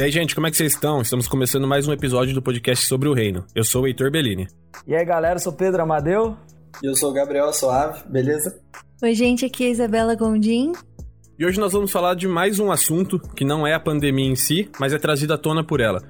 E aí, gente, como é que vocês estão? Estamos começando mais um episódio do podcast sobre o reino. Eu sou o Heitor Bellini. E aí, galera, eu sou Pedro Amadeu. E eu sou o Gabriel Soave, beleza? Oi, gente, aqui é a Isabela Gondim. E hoje nós vamos falar de mais um assunto que não é a pandemia em si, mas é trazido à tona por ela.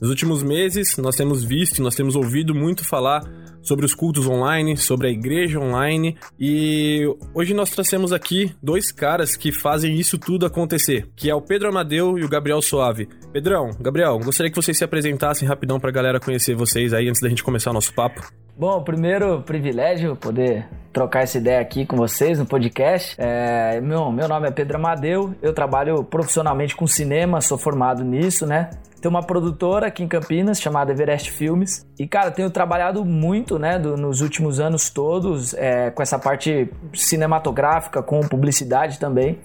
Nos últimos meses, nós temos visto, nós temos ouvido muito falar sobre os cultos online, sobre a igreja online, e hoje nós trouxemos aqui dois caras que fazem isso tudo acontecer, que é o Pedro Amadeu e o Gabriel Soave. Pedrão, Gabriel, gostaria que vocês se apresentassem rapidão pra galera conhecer vocês aí antes da gente começar o nosso papo. Bom, primeiro privilégio poder trocar essa ideia aqui com vocês no podcast. É, meu, meu nome é Pedro Amadeu, eu trabalho profissionalmente com cinema, sou formado nisso, né? Tem uma produtora aqui em Campinas chamada Everest Filmes. E, cara, tenho trabalhado muito, né, do, nos últimos anos todos é, com essa parte cinematográfica, com publicidade também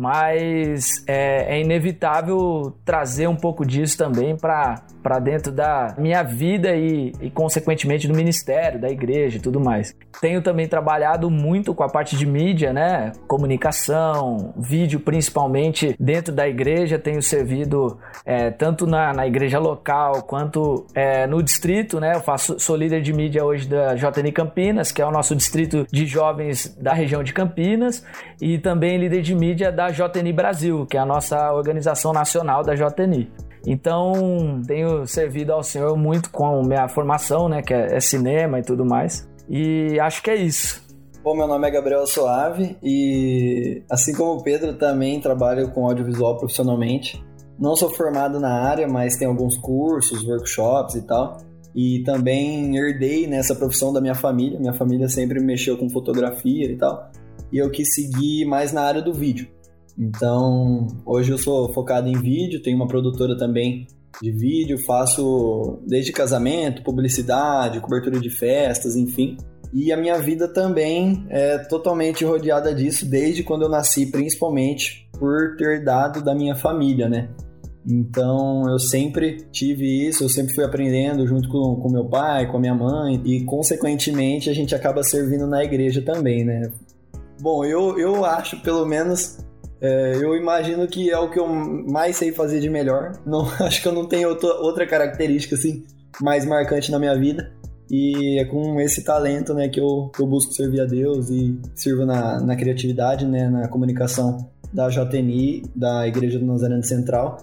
mas é, é, inevitável trazer um pouco disso também para dentro da minha vida e, e, consequentemente, do ministério, da igreja e tudo mais. Tenho também trabalhado muito com a parte de mídia, né? Comunicação, vídeo principalmente dentro da igreja. Tenho servido é, tanto na, na, igreja local quanto é, no distrito, né? Eu faço, sou líder de mídia hoje da JN Campinas, que é o nosso distrito de jovens da região de Campinas, e também líder de mídia da JNI Brasil, que é a nossa organização nacional da JNI. Então, tenho servido ao Senhor muito com minha formação, né, que é, é cinema e tudo mais. E acho que é isso. Bom, meu nome é Gabriel Soave e, assim como o Pedro, também trabalho com audiovisual profissionalmente. Não sou formado na área, mas tenho alguns cursos, workshops e tal. E também herdei nessa profissão da minha família. Minha família sempre mexeu com fotografia e tal. E eu quis seguir mais na área do vídeo. Então, hoje eu sou focado em vídeo, tenho uma produtora também de vídeo, faço desde casamento, publicidade, cobertura de festas, enfim. E a minha vida também é totalmente rodeada disso desde quando eu nasci, principalmente por ter dado da minha família, né? Então eu sempre tive isso, eu sempre fui aprendendo junto com, com meu pai, com a minha mãe, e consequentemente a gente acaba servindo na igreja também, né? Bom, eu, eu acho pelo menos é, eu imagino que é o que eu mais sei fazer de melhor. Não, acho que eu não tenho outra, outra característica assim mais marcante na minha vida. E é com esse talento né, que, eu, que eu busco servir a Deus e sirvo na, na criatividade, né, na comunicação da JNI, da Igreja do Nazareno Central.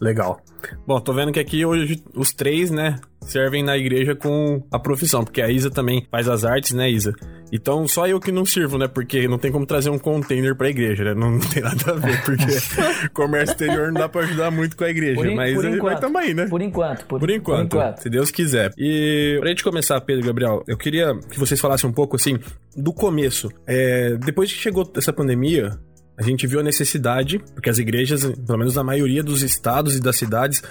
Legal. Bom, tô vendo que aqui hoje os três, né, servem na igreja com a profissão, porque a Isa também faz as artes, né, Isa? Então, só eu que não sirvo, né? Porque não tem como trazer um container pra igreja, né? Não, não tem nada a ver, porque comércio exterior não dá pra ajudar muito com a igreja. Por mas por enquanto, vai também, né? Por enquanto. Por, por, enquanto, por enquanto, se Deus quiser. E pra gente começar, Pedro e Gabriel, eu queria que vocês falassem um pouco, assim, do começo. É, depois que chegou essa pandemia, a gente viu a necessidade, porque as igrejas, pelo menos na maioria dos estados e das cidades,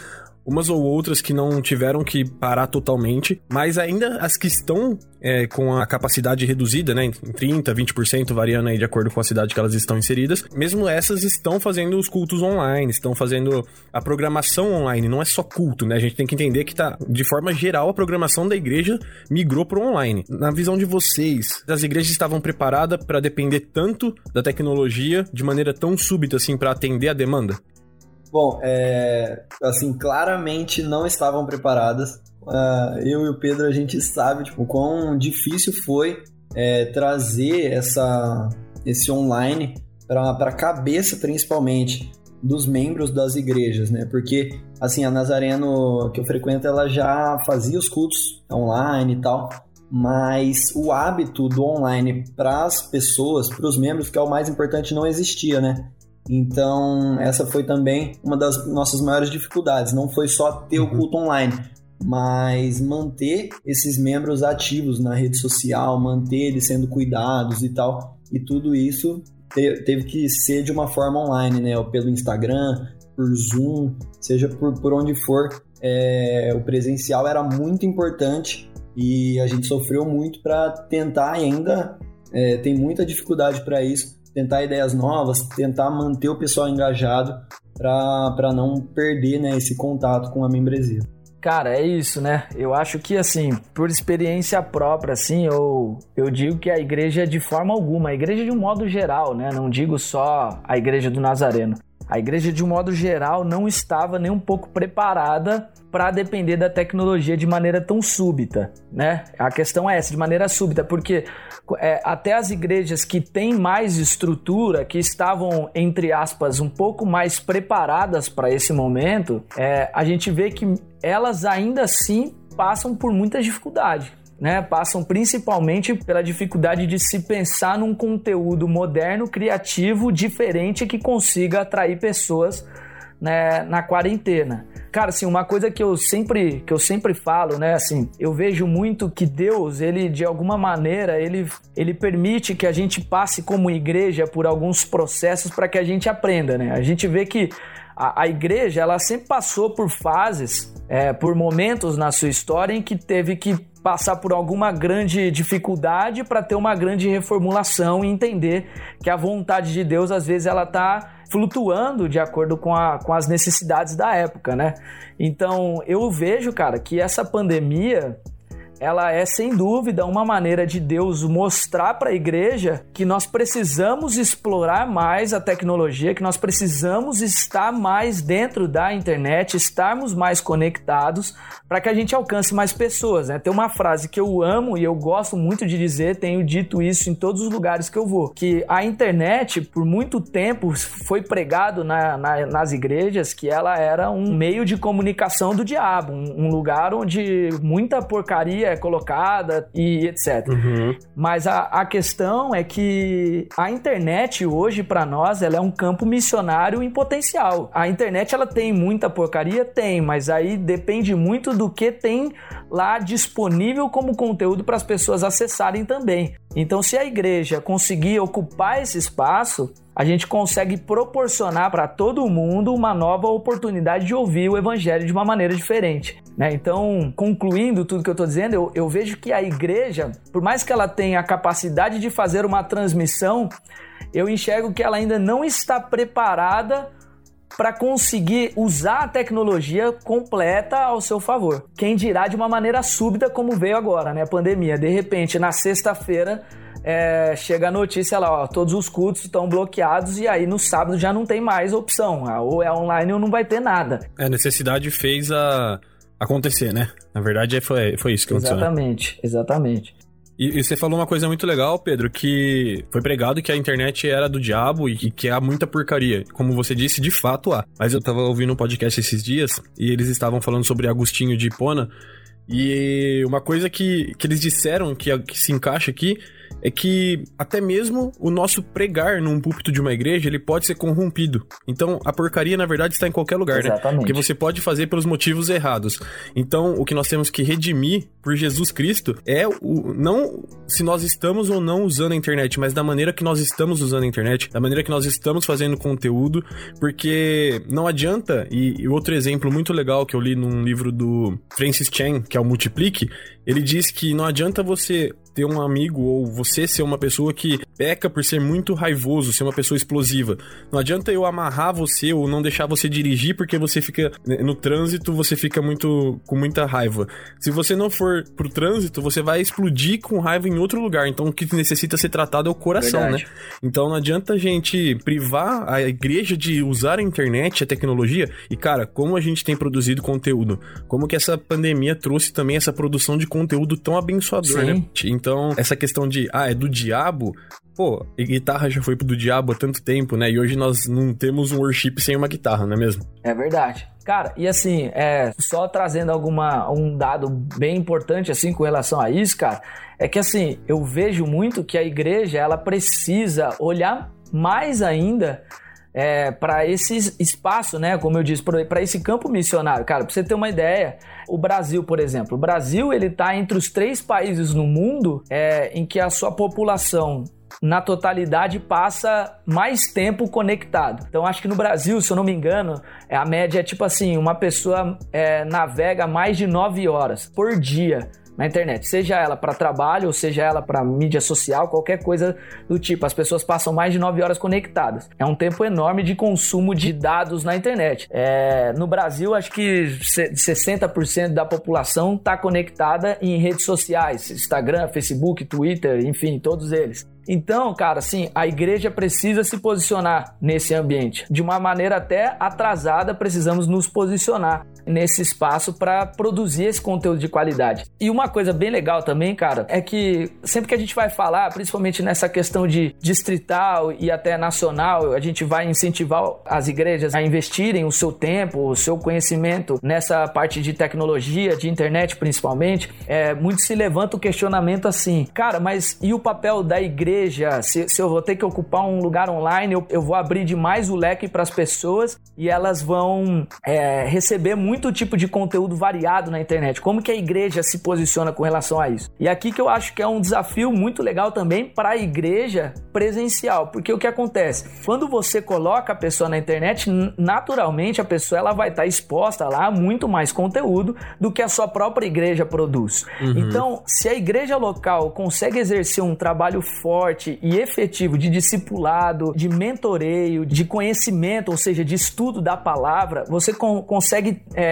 umas ou outras que não tiveram que parar totalmente, mas ainda as que estão é, com a capacidade reduzida, né, em 30%, 20%, variando aí de acordo com a cidade que elas estão inseridas, mesmo essas estão fazendo os cultos online, estão fazendo a programação online, não é só culto, né? A gente tem que entender que tá, de forma geral, a programação da igreja migrou para online. Na visão de vocês, as igrejas estavam preparadas para depender tanto da tecnologia de maneira tão súbita assim para atender a demanda? Bom, é, assim, claramente não estavam preparadas. Uh, eu e o Pedro, a gente sabe tipo, quão difícil foi é, trazer essa, esse online para a cabeça, principalmente, dos membros das igrejas, né? Porque, assim, a Nazareno que eu frequento, ela já fazia os cultos online e tal, mas o hábito do online para as pessoas, para os membros, que é o mais importante, não existia, né? Então, essa foi também uma das nossas maiores dificuldades. Não foi só ter o uhum. culto online, mas manter esses membros ativos na rede social, manter eles sendo cuidados e tal. E tudo isso teve que ser de uma forma online, né? Pelo Instagram, por Zoom, seja por, por onde for. É, o presencial era muito importante e a gente sofreu muito para tentar ainda é, tem muita dificuldade para isso tentar ideias novas, tentar manter o pessoal engajado para não perder né, esse contato com a membresia. Cara, é isso, né? Eu acho que, assim, por experiência própria, assim, eu, eu digo que a igreja, de forma alguma, a igreja de um modo geral, né? Não digo só a igreja do Nazareno. A igreja, de um modo geral, não estava nem um pouco preparada para depender da tecnologia de maneira tão súbita, né? A questão é essa, de maneira súbita, porque é, até as igrejas que têm mais estrutura, que estavam, entre aspas, um pouco mais preparadas para esse momento, é, a gente vê que elas ainda assim passam por muita dificuldade. Né, passam principalmente pela dificuldade de se pensar num conteúdo moderno, criativo, diferente que consiga atrair pessoas né, na quarentena. Cara, assim, uma coisa que eu sempre que eu sempre falo, né, assim, eu vejo muito que Deus, ele de alguma maneira, ele ele permite que a gente passe como igreja por alguns processos para que a gente aprenda, né? A gente vê que a, a igreja, ela sempre passou por fases, é, por momentos na sua história em que teve que passar por alguma grande dificuldade para ter uma grande reformulação e entender que a vontade de Deus às vezes ela tá flutuando de acordo com, a, com as necessidades da época, né? Então eu vejo, cara, que essa pandemia ela é sem dúvida uma maneira de Deus mostrar para a igreja que nós precisamos explorar mais a tecnologia, que nós precisamos estar mais dentro da internet, estarmos mais conectados para que a gente alcance mais pessoas. Né? Tem uma frase que eu amo e eu gosto muito de dizer, tenho dito isso em todos os lugares que eu vou, que a internet por muito tempo foi pregado na, na, nas igrejas que ela era um meio de comunicação do diabo, um, um lugar onde muita porcaria é colocada e etc. Uhum. Mas a, a questão é que a internet hoje, para nós, ela é um campo missionário em potencial. A internet, ela tem muita porcaria? Tem, mas aí depende muito do que tem lá disponível como conteúdo para as pessoas acessarem também. Então, se a igreja conseguir ocupar esse espaço, a gente consegue proporcionar para todo mundo uma nova oportunidade de ouvir o evangelho de uma maneira diferente. Né? Então, concluindo tudo que eu estou dizendo, eu, eu vejo que a igreja, por mais que ela tenha a capacidade de fazer uma transmissão, eu enxergo que ela ainda não está preparada para conseguir usar a tecnologia completa ao seu favor. Quem dirá de uma maneira súbita como veio agora, né? A pandemia. De repente, na sexta-feira, é, chega a notícia lá, ó, todos os cultos estão bloqueados e aí no sábado já não tem mais opção. Ah, ou é online ou não vai ter nada. É, a necessidade fez a acontecer, né? Na verdade, foi, foi isso que aconteceu. Né? Exatamente, né? exatamente. E, e, você falou uma coisa muito legal, Pedro, que foi pregado que a internet era do diabo e que, que há muita porcaria. Como você disse, de fato há. Mas eu tava ouvindo um podcast esses dias e eles estavam falando sobre Agostinho de Hipona. E uma coisa que, que eles disseram que, que se encaixa aqui é que até mesmo o nosso pregar num púlpito de uma igreja, ele pode ser corrompido. Então, a porcaria, na verdade, está em qualquer lugar, né? Exatamente. né? Porque você pode fazer pelos motivos errados. Então, o que nós temos que redimir por Jesus Cristo é o não se nós estamos ou não usando a internet, mas da maneira que nós estamos usando a internet, da maneira que nós estamos fazendo conteúdo, porque não adianta, e, e outro exemplo muito legal que eu li num livro do Francis Chan, que é o Multiplique, ele diz que não adianta você ter um amigo ou você ser uma pessoa que peca por ser muito raivoso, ser uma pessoa explosiva. Não adianta eu amarrar você ou não deixar você dirigir porque você fica né, no trânsito, você fica muito com muita raiva. Se você não for pro trânsito, você vai explodir com raiva em outro lugar. Então o que necessita ser tratado é o coração, né? Verdade. né? Então não adianta a gente privar a igreja de usar a internet, a tecnologia. E cara, como a gente tem produzido conteúdo, como que essa pandemia trouxe também essa produção de conteúdo tão abençoador, né? Sim. né? Então essa questão de, ah, é do diabo, pô, guitarra já foi do diabo há tanto tempo, né? E hoje nós não temos um worship sem uma guitarra, não é mesmo? É verdade. Cara, e assim, é, só trazendo alguma, um dado bem importante, assim, com relação a isso, cara, é que assim, eu vejo muito que a igreja, ela precisa olhar mais ainda é, para esse espaço, né? Como eu disse, para esse campo missionário. Cara, para você ter uma ideia, o Brasil, por exemplo, o Brasil ele está entre os três países no mundo é, em que a sua população na totalidade passa mais tempo conectado. Então acho que no Brasil, se eu não me engano, a média é tipo assim, uma pessoa é, navega mais de nove horas por dia na internet, seja ela para trabalho ou seja ela para mídia social, qualquer coisa do tipo. As pessoas passam mais de 9 horas conectadas. É um tempo enorme de consumo de dados na internet. É, no Brasil, acho que 60% da população está conectada em redes sociais, Instagram, Facebook, Twitter, enfim, todos eles. Então, cara, assim, a igreja precisa se posicionar nesse ambiente. De uma maneira até atrasada, precisamos nos posicionar nesse espaço para produzir esse conteúdo de qualidade. E uma coisa bem legal também, cara, é que sempre que a gente vai falar, principalmente nessa questão de distrital e até nacional, a gente vai incentivar as igrejas a investirem o seu tempo, o seu conhecimento nessa parte de tecnologia, de internet principalmente. É, muito se levanta o questionamento assim, cara, mas e o papel da igreja? se, se eu vou ter que ocupar um lugar online, eu, eu vou abrir demais o leque para as pessoas e elas vão é, receber muito tipo de conteúdo variado na internet. Como que a igreja se posiciona com relação a isso? E aqui que eu acho que é um desafio muito legal também para a igreja presencial, porque o que acontece? Quando você coloca a pessoa na internet, naturalmente a pessoa ela vai estar tá exposta lá a muito mais conteúdo do que a sua própria igreja produz. Uhum. Então, se a igreja local consegue exercer um trabalho forte forte e efetivo de discipulado, de mentoreio, de conhecimento, ou seja, de estudo da palavra, você con consegue é,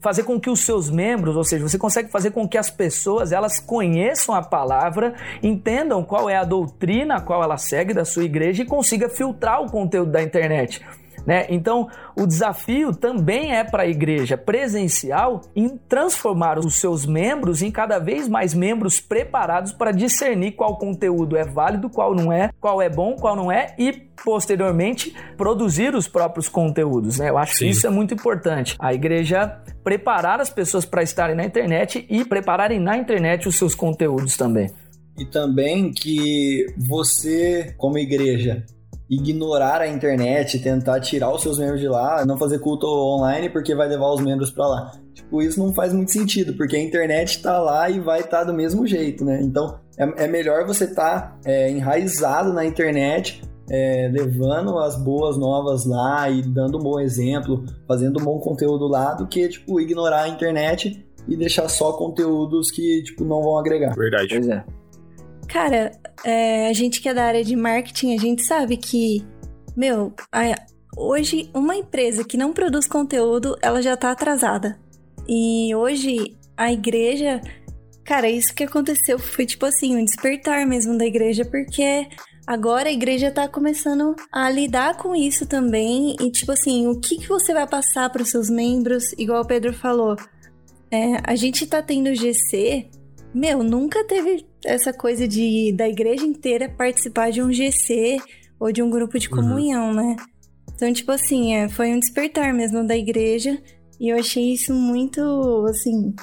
fazer com que os seus membros, ou seja, você consegue fazer com que as pessoas elas conheçam a palavra, entendam qual é a doutrina a qual ela segue da sua igreja e consiga filtrar o conteúdo da internet. Né? Então, o desafio também é para a igreja presencial em transformar os seus membros em cada vez mais membros preparados para discernir qual conteúdo é válido, qual não é, qual é bom, qual não é e posteriormente produzir os próprios conteúdos. Né? Eu acho Sim. que isso é muito importante. A igreja preparar as pessoas para estarem na internet e prepararem na internet os seus conteúdos também. E também que você, como igreja, ignorar a internet, tentar tirar os seus membros de lá, não fazer culto online porque vai levar os membros para lá. Tipo, isso não faz muito sentido, porque a internet tá lá e vai estar tá do mesmo jeito, né? Então, é, é melhor você estar tá, é, enraizado na internet, é, levando as boas novas lá e dando um bom exemplo, fazendo um bom conteúdo lá, do que, tipo, ignorar a internet e deixar só conteúdos que, tipo, não vão agregar. Verdade. Pois é. Cara, é, a gente que é da área de marketing, a gente sabe que, meu, a, hoje uma empresa que não produz conteúdo, ela já tá atrasada. E hoje a igreja, cara, isso que aconteceu foi tipo assim, um despertar mesmo da igreja, porque agora a igreja tá começando a lidar com isso também. E tipo assim, o que, que você vai passar para os seus membros? Igual o Pedro falou, é, a gente tá tendo GC meu, nunca teve essa coisa de da igreja inteira participar de um GC ou de um grupo de uhum. comunhão, uhum. né? Então, tipo assim, é, foi um despertar mesmo da igreja e eu achei isso muito, assim,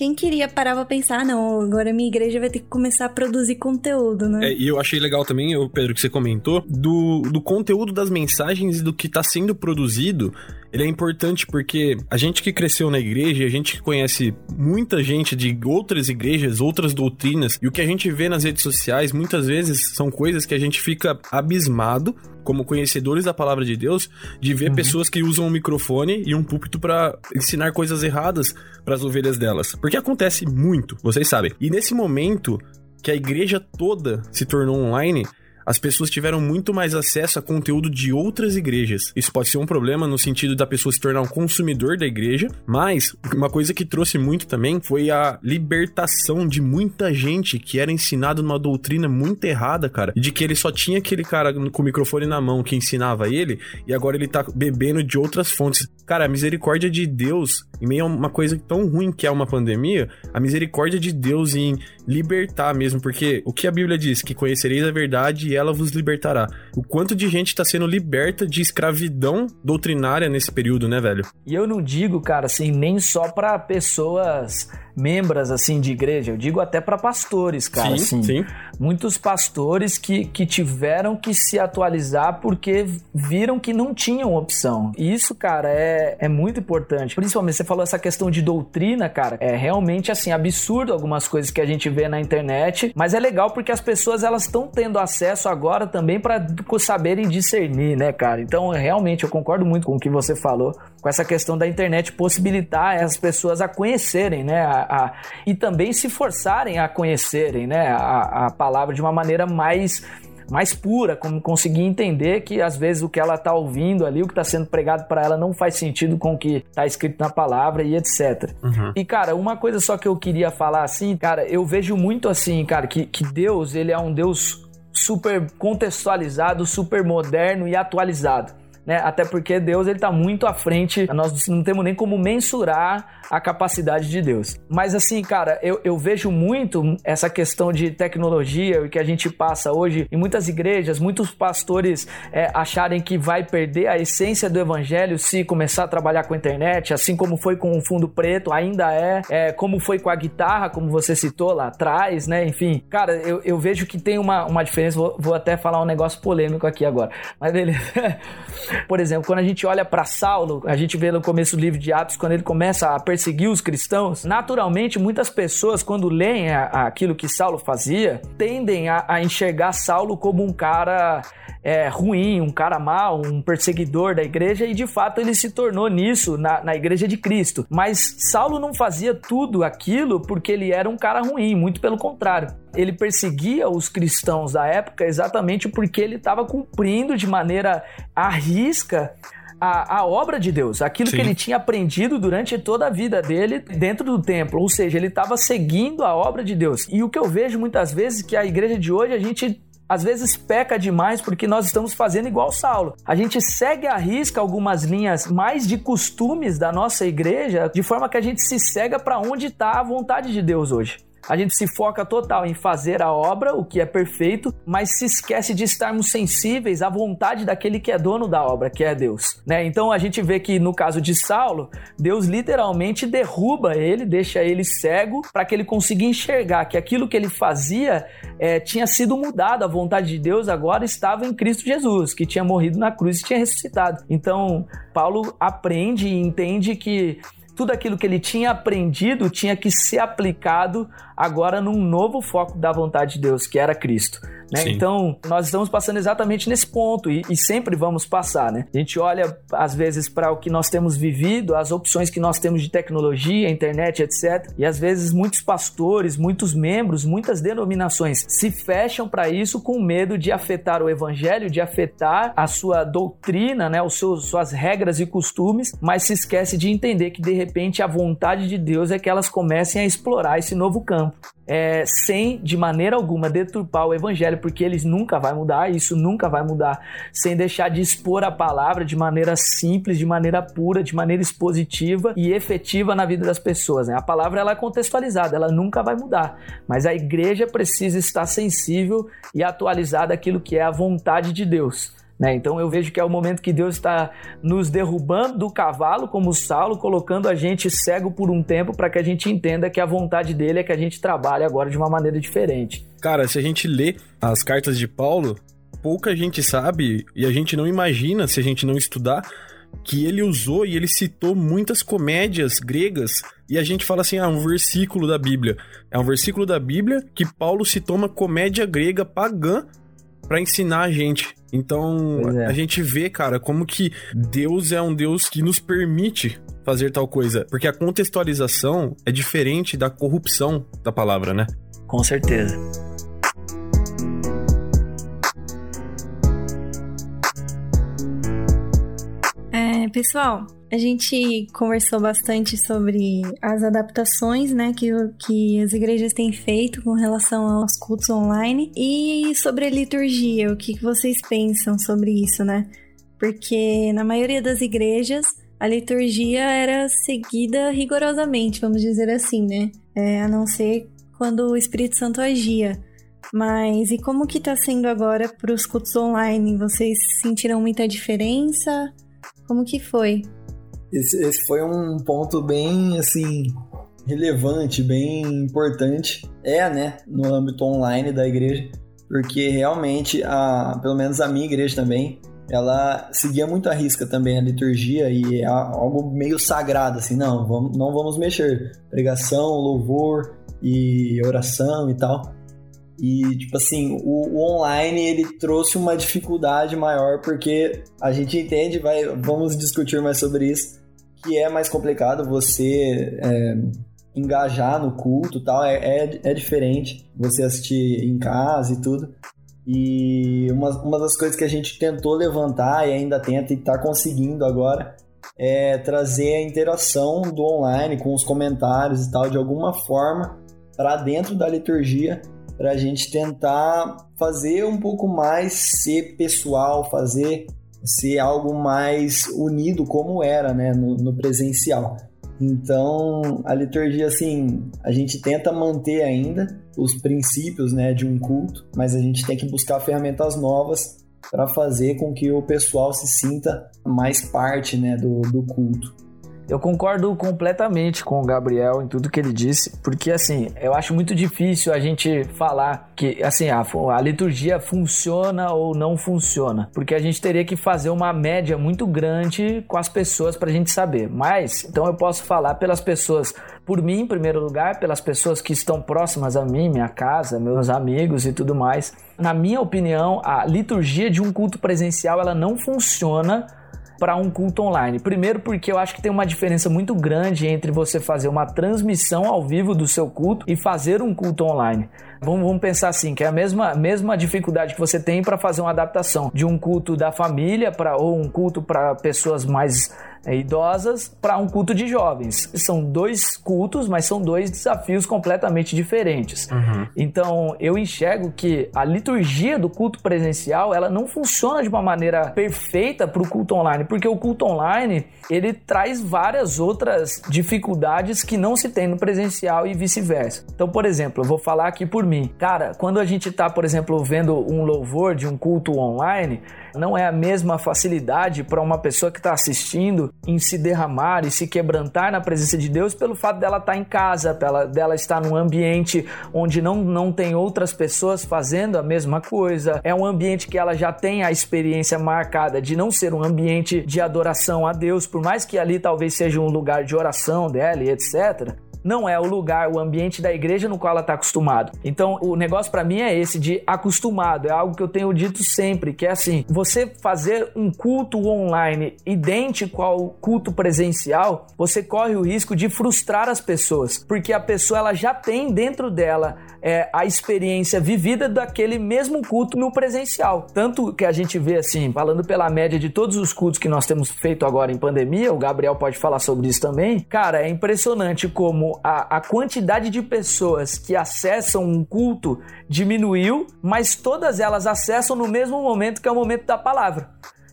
quem queria parar pra pensar, não, agora minha igreja vai ter que começar a produzir conteúdo, né? É, e eu achei legal também, Pedro, que você comentou, do, do conteúdo das mensagens e do que tá sendo produzido. Ele é importante porque a gente que cresceu na igreja, a gente que conhece muita gente de outras igrejas, outras doutrinas, e o que a gente vê nas redes sociais muitas vezes são coisas que a gente fica abismado como conhecedores da palavra de Deus, de ver uhum. pessoas que usam um microfone e um púlpito para ensinar coisas erradas para as ovelhas delas. Porque acontece muito, vocês sabem. E nesse momento que a igreja toda se tornou online, as pessoas tiveram muito mais acesso a conteúdo de outras igrejas. Isso pode ser um problema no sentido da pessoa se tornar um consumidor da igreja, mas uma coisa que trouxe muito também foi a libertação de muita gente que era ensinado numa doutrina muito errada, cara, de que ele só tinha aquele cara com o microfone na mão que ensinava ele e agora ele tá bebendo de outras fontes. Cara, a misericórdia de Deus, em meio a uma coisa tão ruim que é uma pandemia, a misericórdia de Deus em libertar mesmo, porque o que a Bíblia diz, que conhecereis a verdade e ela vos libertará. O quanto de gente está sendo liberta de escravidão doutrinária nesse período, né, velho? E eu não digo, cara, assim, nem só para pessoas membras assim de igreja, eu digo até para pastores, cara, sim, assim. Sim. Muitos pastores que, que tiveram que se atualizar porque viram que não tinham opção. E isso, cara, é, é muito importante. Principalmente você falou essa questão de doutrina, cara, é realmente assim absurdo algumas coisas que a gente vê na internet, mas é legal porque as pessoas elas estão tendo acesso agora também para saberem discernir, né, cara? Então, realmente eu concordo muito com o que você falou, com essa questão da internet possibilitar as pessoas a conhecerem, né, a, a, e também se forçarem a conhecerem né, a, a palavra de uma maneira mais mais pura, como conseguir entender que às vezes o que ela está ouvindo ali, o que está sendo pregado para ela não faz sentido com o que está escrito na palavra e etc. Uhum. E cara, uma coisa só que eu queria falar assim, cara, eu vejo muito assim, cara, que, que Deus, ele é um Deus super contextualizado, super moderno e atualizado né? Até porque Deus ele tá muito à frente, nós não temos nem como mensurar a capacidade de Deus. Mas assim, cara, eu, eu vejo muito essa questão de tecnologia que a gente passa hoje em muitas igrejas, muitos pastores é, acharem que vai perder a essência do evangelho se começar a trabalhar com a internet, assim como foi com o fundo preto, ainda é, é como foi com a guitarra, como você citou lá atrás, né? Enfim, cara, eu, eu vejo que tem uma, uma diferença, vou, vou até falar um negócio polêmico aqui agora, mas beleza. Por exemplo, quando a gente olha para Saulo, a gente vê no começo do livro de Atos, quando ele começa a perseguir os cristãos, naturalmente muitas pessoas, quando leem a, a aquilo que Saulo fazia, tendem a, a enxergar Saulo como um cara é, ruim, um cara mau, um perseguidor da igreja, e de fato ele se tornou nisso na, na igreja de Cristo. Mas Saulo não fazia tudo aquilo porque ele era um cara ruim, muito pelo contrário. Ele perseguia os cristãos da época exatamente porque ele estava cumprindo de maneira à risca a, a, obra de Deus, aquilo Sim. que ele tinha aprendido durante toda a vida dele dentro do templo, ou seja, ele estava seguindo a obra de Deus. E o que eu vejo muitas vezes é que a igreja de hoje a gente às vezes peca demais porque nós estamos fazendo igual Saulo. A gente segue a risca algumas linhas mais de costumes da nossa igreja, de forma que a gente se cega para onde está a vontade de Deus hoje. A gente se foca total em fazer a obra, o que é perfeito, mas se esquece de estarmos sensíveis à vontade daquele que é dono da obra, que é Deus. Né? Então a gente vê que no caso de Saulo, Deus literalmente derruba ele, deixa ele cego, para que ele consiga enxergar que aquilo que ele fazia é, tinha sido mudado, a vontade de Deus agora estava em Cristo Jesus, que tinha morrido na cruz e tinha ressuscitado. Então Paulo aprende e entende que tudo aquilo que ele tinha aprendido tinha que ser aplicado agora num novo foco da vontade de Deus, que era Cristo. Né? Então, nós estamos passando exatamente nesse ponto e, e, sempre vamos passar. Né? A gente olha, às vezes, para o que nós temos vivido, as opções que nós temos de tecnologia, internet, etc. E às vezes, muitos pastores, muitos membros, muitas denominações se fecham para isso com medo de afetar o evangelho, de afetar a sua doutrina, né? os seus, suas regras e costumes, mas se esquece de entender que, de repente, a vontade de Deus é que elas comecem a explorar esse novo campo é, sem de maneira alguma deturpar o evangelho, porque eles nunca vai mudar, isso nunca vai mudar, sem deixar de expor a palavra de maneira simples, de maneira pura, de maneira expositiva e efetiva na vida das pessoas. Né? A palavra ela é contextualizada, ela nunca vai mudar, mas a igreja precisa estar sensível e atualizada aquilo que é a vontade de Deus. Né? Então eu vejo que é o momento que Deus está nos derrubando do cavalo, como Saulo, colocando a gente cego por um tempo para que a gente entenda que a vontade dele é que a gente trabalhe agora de uma maneira diferente. Cara, se a gente lê as cartas de Paulo, pouca gente sabe e a gente não imagina se a gente não estudar que ele usou e ele citou muitas comédias gregas e a gente fala assim, ah, um versículo da Bíblia. É um versículo da Bíblia que Paulo citou uma comédia grega pagã para ensinar a gente. Então, é. a gente vê, cara, como que Deus é um Deus que nos permite fazer tal coisa. Porque a contextualização é diferente da corrupção da palavra, né? Com certeza. Pessoal, a gente conversou bastante sobre as adaptações, né, que, que as igrejas têm feito com relação aos cultos online e sobre a liturgia, o que, vocês pensam sobre isso, né? Porque na maioria das igrejas a liturgia era seguida rigorosamente, vamos dizer assim, né? É, a não ser quando o Espírito Santo agia. Mas e como que tá sendo agora para os cultos online? Vocês sentiram muita diferença? Como que foi? Esse, esse foi um ponto bem, assim, relevante, bem importante. É, né, no âmbito online da igreja, porque realmente, a, pelo menos a minha igreja também, ela seguia muito a risca também a liturgia e é algo meio sagrado, assim, não, vamos, não vamos mexer. Pregação, louvor e oração e tal. E, tipo assim, o, o, online ele trouxe uma dificuldade maior porque a gente entende, vai, vamos discutir mais sobre isso, que é mais complicado você é, engajar no culto tal, é, é, é, diferente você assistir em casa e tudo. E uma, uma das coisas que a gente tentou levantar e ainda tenta e está conseguindo agora é trazer a interação do online com os comentários e tal de alguma forma para dentro da liturgia para a gente tentar fazer um pouco mais ser pessoal, fazer ser algo mais unido como era né, no, no presencial. Então, a liturgia, assim, a gente tenta manter ainda os princípios né, de um culto, mas a gente tem que buscar ferramentas novas para fazer com que o pessoal se sinta mais parte né, do, do culto. Eu concordo completamente com o Gabriel em tudo que ele disse, porque assim, eu acho muito difícil a gente falar que assim, a, a liturgia funciona ou não funciona, porque a gente teria que fazer uma média muito grande com as pessoas para a gente saber. Mas, então eu posso falar pelas pessoas, por mim em primeiro lugar, pelas pessoas que estão próximas a mim, minha casa, meus amigos e tudo mais. Na minha opinião, a liturgia de um culto presencial ela não funciona para um culto online. Primeiro, porque eu acho que tem uma diferença muito grande entre você fazer uma transmissão ao vivo do seu culto e fazer um culto online. Vamos, vamos pensar assim, que é a mesma, mesma dificuldade que você tem para fazer uma adaptação de um culto da família para ou um culto para pessoas mais idosas para um culto de jovens. São dois cultos, mas são dois desafios completamente diferentes. Uhum. Então, eu enxergo que a liturgia do culto presencial, ela não funciona de uma maneira perfeita para o culto online, porque o culto online, ele traz várias outras dificuldades que não se tem no presencial e vice-versa. Então, por exemplo, eu vou falar aqui por mim. Cara, quando a gente está, por exemplo, vendo um louvor de um culto online, não é a mesma facilidade para uma pessoa que está assistindo em se derramar e se quebrantar na presença de Deus pelo fato dela estar tá em casa, dela, dela estar num ambiente onde não, não tem outras pessoas fazendo a mesma coisa. É um ambiente que ela já tem a experiência marcada de não ser um ambiente de adoração a Deus, por mais que ali talvez seja um lugar de oração dela e etc não é o lugar, o ambiente da igreja no qual ela está acostumado. Então, o negócio para mim é esse de acostumado. É algo que eu tenho dito sempre, que é assim, você fazer um culto online idêntico ao culto presencial, você corre o risco de frustrar as pessoas, porque a pessoa ela já tem dentro dela é, a experiência vivida daquele mesmo culto no presencial. Tanto que a gente vê assim, falando pela média de todos os cultos que nós temos feito agora em pandemia, o Gabriel pode falar sobre isso também. Cara, é impressionante como a, a quantidade de pessoas que acessam um culto diminuiu, mas todas elas acessam no mesmo momento que é o momento da palavra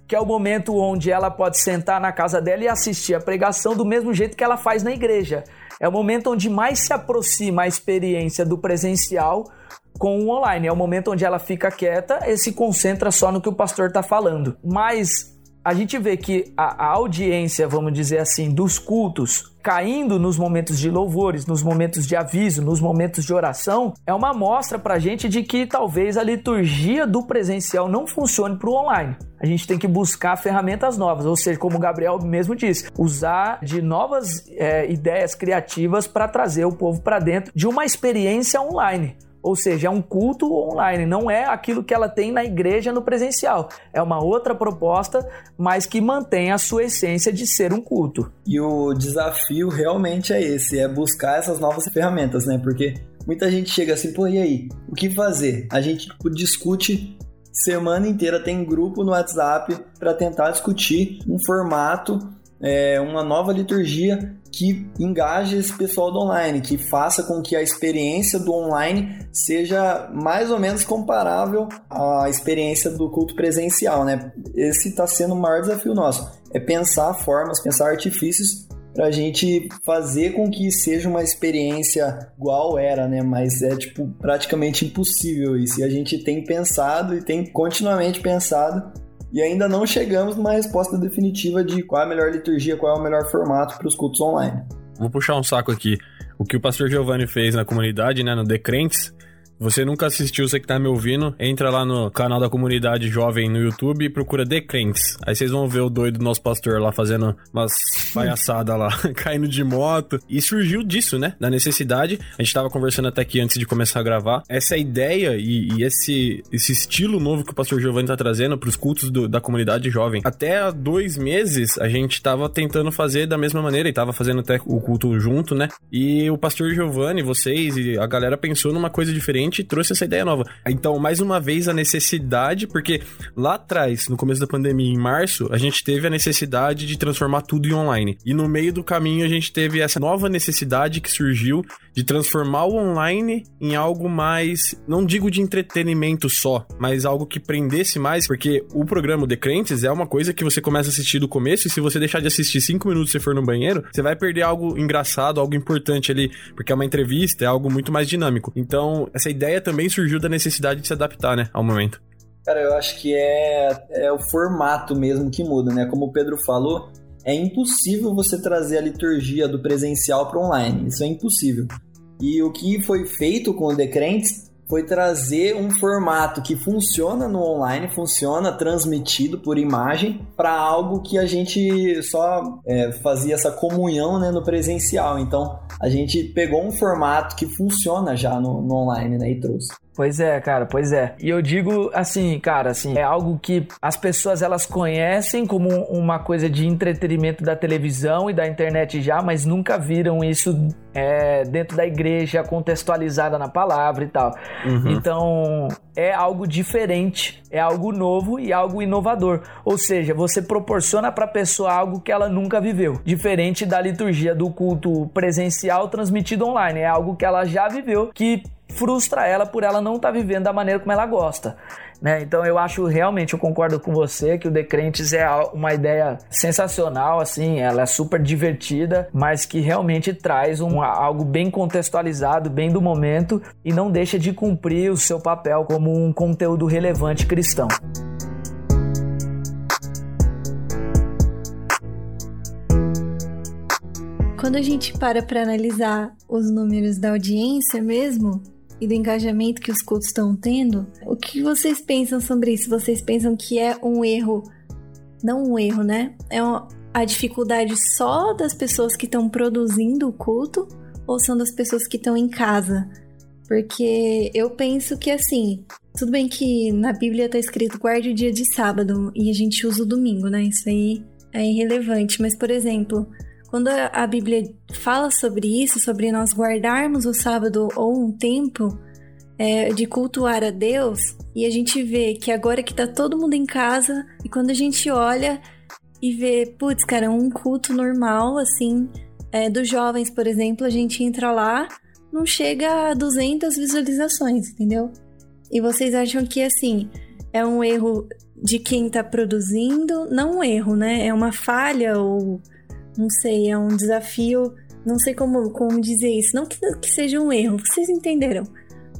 que é o momento onde ela pode sentar na casa dela e assistir a pregação do mesmo jeito que ela faz na igreja. É o momento onde mais se aproxima a experiência do presencial com o online. É o momento onde ela fica quieta e se concentra só no que o pastor está falando. Mas a gente vê que a, a, audiência, vamos dizer assim, dos cultos caindo nos momentos de louvores, nos momentos de aviso, nos momentos de oração, é uma mostra pra gente de que talvez a liturgia do presencial não funcione pro online. A gente tem que buscar ferramentas novas, ou seja, como o Gabriel mesmo disse, usar de novas é, ideias criativas para trazer o povo para dentro de uma experiência online. Ou seja, é um culto online, não é aquilo que ela tem na igreja no presencial. É uma outra proposta, mas que mantém a sua essência de ser um culto. E o desafio realmente é esse, é buscar essas novas ferramentas, né? Porque muita gente chega assim, pô, e aí? O que fazer? A gente tipo, discute semana inteira, tem grupo no WhatsApp para tentar discutir um formato, é, uma nova liturgia que engaje esse pessoal do online, que faça com que a experiência do online seja mais ou menos comparável à experiência do culto presencial, né? Esse está sendo o maior desafio nosso, é pensar formas, pensar artifícios para a gente fazer com que seja uma experiência igual era, né? Mas é tipo praticamente impossível isso. E a gente tem pensado e tem continuamente pensado e ainda não chegamos numa resposta definitiva de qual é a melhor liturgia, qual é o melhor formato para os cultos online. Vou puxar um saco aqui. O que o pastor Giovanni fez na comunidade, né, no Decrentes, você nunca assistiu, você que tá me ouvindo, entra lá no canal da comunidade jovem no YouTube e procura The Crentes. Aí vocês vão ver o doido do nosso pastor lá fazendo umas palhaçadas lá, caindo de moto. E surgiu disso, né? Da necessidade. A gente tava conversando até aqui antes de começar a gravar. Essa ideia e, e esse, esse estilo novo que o pastor Giovanni tá trazendo pros cultos do, da comunidade jovem. Até há dois meses a gente tava tentando fazer da mesma maneira e tava fazendo até o culto junto, né? E o pastor Giovanni, vocês e a galera pensou numa coisa diferente gente trouxe essa ideia nova. Então, mais uma vez, a necessidade, porque lá atrás, no começo da pandemia, em março, a gente teve a necessidade de transformar tudo em online. E no meio do caminho, a gente teve essa nova necessidade que surgiu de transformar o online em algo mais, não digo de entretenimento só, mas algo que prendesse mais, porque o programa The Crentes é uma coisa que você começa a assistir do começo e se você deixar de assistir cinco minutos e for no banheiro, você vai perder algo engraçado, algo importante ali, porque é uma entrevista, é algo muito mais dinâmico. Então, essa ideia também surgiu da necessidade de se adaptar, né, ao momento. Cara, eu acho que é, é o formato mesmo que muda, né? Como o Pedro falou, é impossível você trazer a liturgia do presencial para online. Isso é impossível. E o que foi feito com o Decrentes foi trazer um formato que funciona no online, funciona transmitido por imagem, para algo que a gente só é, fazia essa comunhão né, no presencial. Então a gente pegou um formato que funciona já no, no online né, e trouxe. Pois é, cara, pois é. E eu digo assim, cara, assim, é algo que as pessoas elas conhecem como uma coisa de entretenimento da televisão e da internet já, mas nunca viram isso é, dentro da igreja, contextualizada na palavra e tal. Uhum. Então, é algo diferente, é algo novo e algo inovador. Ou seja, você proporciona para a pessoa algo que ela nunca viveu, diferente da liturgia do culto presencial transmitido online. É algo que ela já viveu, que frustra ela por ela não estar tá vivendo da maneira como ela gosta. Né? Então eu acho realmente, eu concordo com você que o Decrentes é uma ideia sensacional, assim, ela é super divertida, mas que realmente traz um, algo bem contextualizado, bem do momento e não deixa de cumprir o seu papel como um conteúdo relevante cristão. Quando a gente para para analisar os números da audiência mesmo, e do engajamento que os cultos estão tendo, o que vocês pensam sobre isso? Vocês pensam que é um erro, não um erro, né? É a dificuldade só das pessoas que estão produzindo o culto ou são das pessoas que estão em casa? Porque eu penso que assim, tudo bem que na Bíblia está escrito guarde o dia de sábado e a gente usa o domingo, né? Isso aí é irrelevante, mas por exemplo, quando a Bíblia fala sobre isso, sobre nós guardarmos o sábado ou um tempo é, de cultuar a Deus, e a gente vê que agora que tá todo mundo em casa, e quando a gente olha e vê, putz, cara, um culto normal, assim, é, dos jovens, por exemplo, a gente entra lá, não chega a 200 visualizações, entendeu? E vocês acham que, assim, é um erro de quem tá produzindo? Não um erro, né? É uma falha ou não sei, é um desafio, não sei como, como dizer isso, não que, que seja um erro, vocês entenderam,